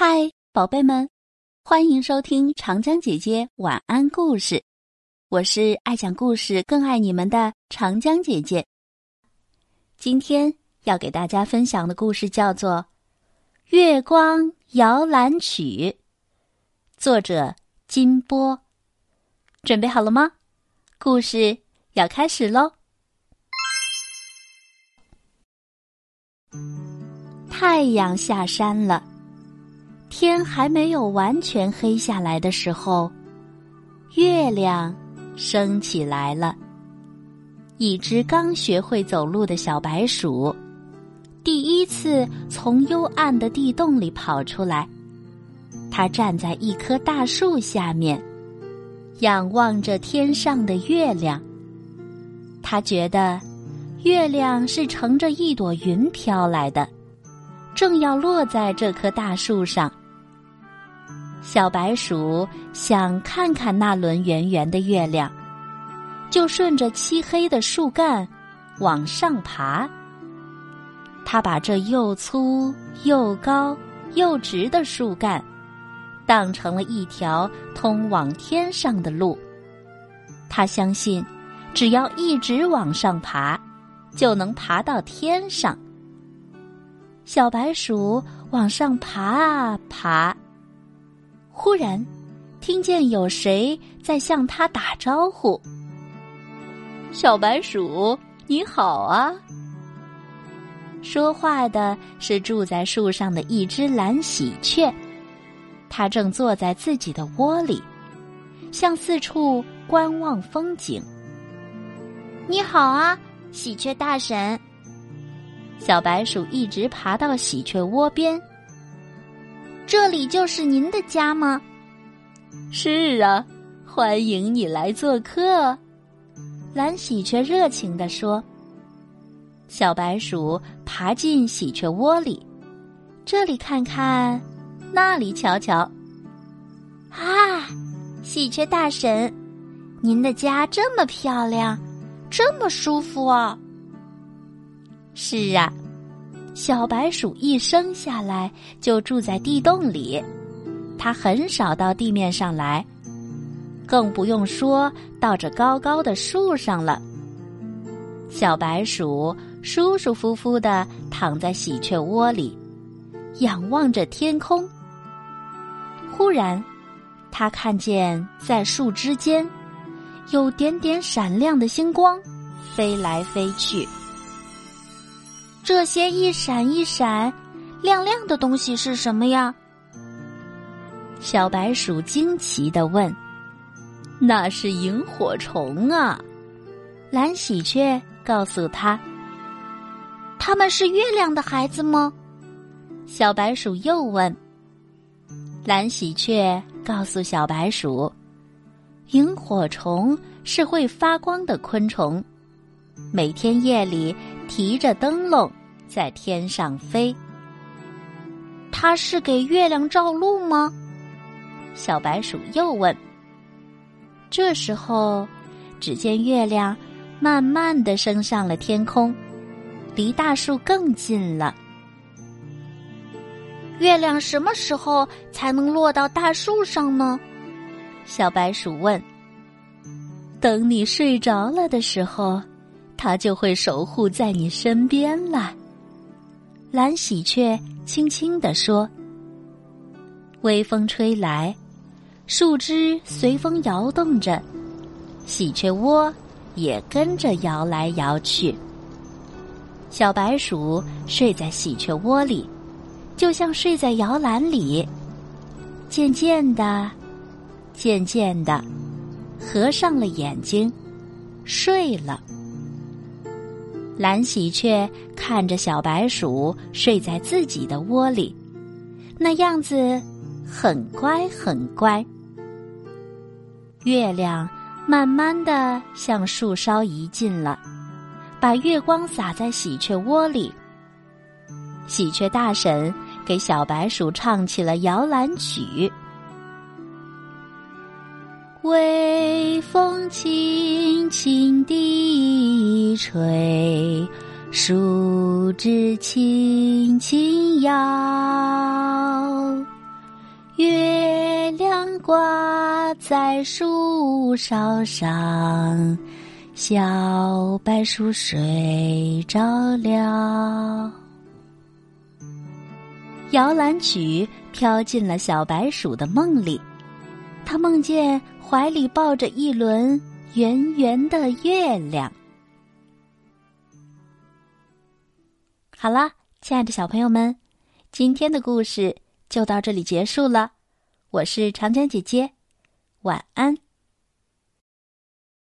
嗨，宝贝们，欢迎收听长江姐姐晚安故事。我是爱讲故事、更爱你们的长江姐姐。今天要给大家分享的故事叫做《月光摇篮曲》，作者金波。准备好了吗？故事要开始喽！太阳下山了。天还没有完全黑下来的时候，月亮升起来了。一只刚学会走路的小白鼠，第一次从幽暗的地洞里跑出来。它站在一棵大树下面，仰望着天上的月亮。它觉得，月亮是乘着一朵云飘来的，正要落在这棵大树上。小白鼠想看看那轮圆圆的月亮，就顺着漆黑的树干往上爬。它把这又粗又高又直的树干当成了一条通往天上的路。他相信，只要一直往上爬，就能爬到天上。小白鼠往上爬啊爬。忽然，听见有谁在向他打招呼。小白鼠，你好啊！说话的是住在树上的一只蓝喜鹊，它正坐在自己的窝里，向四处观望风景。你好啊，喜鹊大婶！小白鼠一直爬到喜鹊窝边。这里就是您的家吗？是啊，欢迎你来做客。蓝喜鹊热情地说。小白鼠爬进喜鹊窝里，这里看看，那里瞧瞧。啊，喜鹊大婶，您的家这么漂亮，这么舒服啊！是啊。小白鼠一生下来就住在地洞里，它很少到地面上来，更不用说到这高高的树上了。小白鼠舒舒服服的躺在喜鹊窝里，仰望着天空。忽然，它看见在树枝间有点点闪亮的星光飞来飞去。这些一闪一闪、亮亮的东西是什么呀？小白鼠惊奇的问：“那是萤火虫啊！”蓝喜鹊告诉他：“他们是月亮的孩子吗？”小白鼠又问。蓝喜鹊告诉小白鼠：“萤火虫是会发光的昆虫，每天夜里提着灯笼。”在天上飞，它是给月亮照路吗？小白鼠又问。这时候，只见月亮慢慢的升上了天空，离大树更近了。月亮什么时候才能落到大树上呢？小白鼠问。等你睡着了的时候，它就会守护在你身边了。蓝喜鹊轻轻地说：“微风吹来，树枝随风摇动着，喜鹊窝也跟着摇来摇去。小白鼠睡在喜鹊窝里，就像睡在摇篮里。渐渐的，渐渐的，合上了眼睛，睡了。”蓝喜鹊看着小白鼠睡在自己的窝里，那样子很乖很乖。月亮慢慢的向树梢移近了，把月光洒在喜鹊窝里。喜鹊大婶给小白鼠唱起了摇篮曲。微风轻轻地吹，树枝轻轻摇，月亮挂在树梢上，小白鼠睡着了。摇篮曲飘进了小白鼠的梦里，他梦见怀里抱着一轮圆圆的月亮。好了，亲爱的小朋友们，今天的故事就到这里结束了。我是长江姐姐，晚安。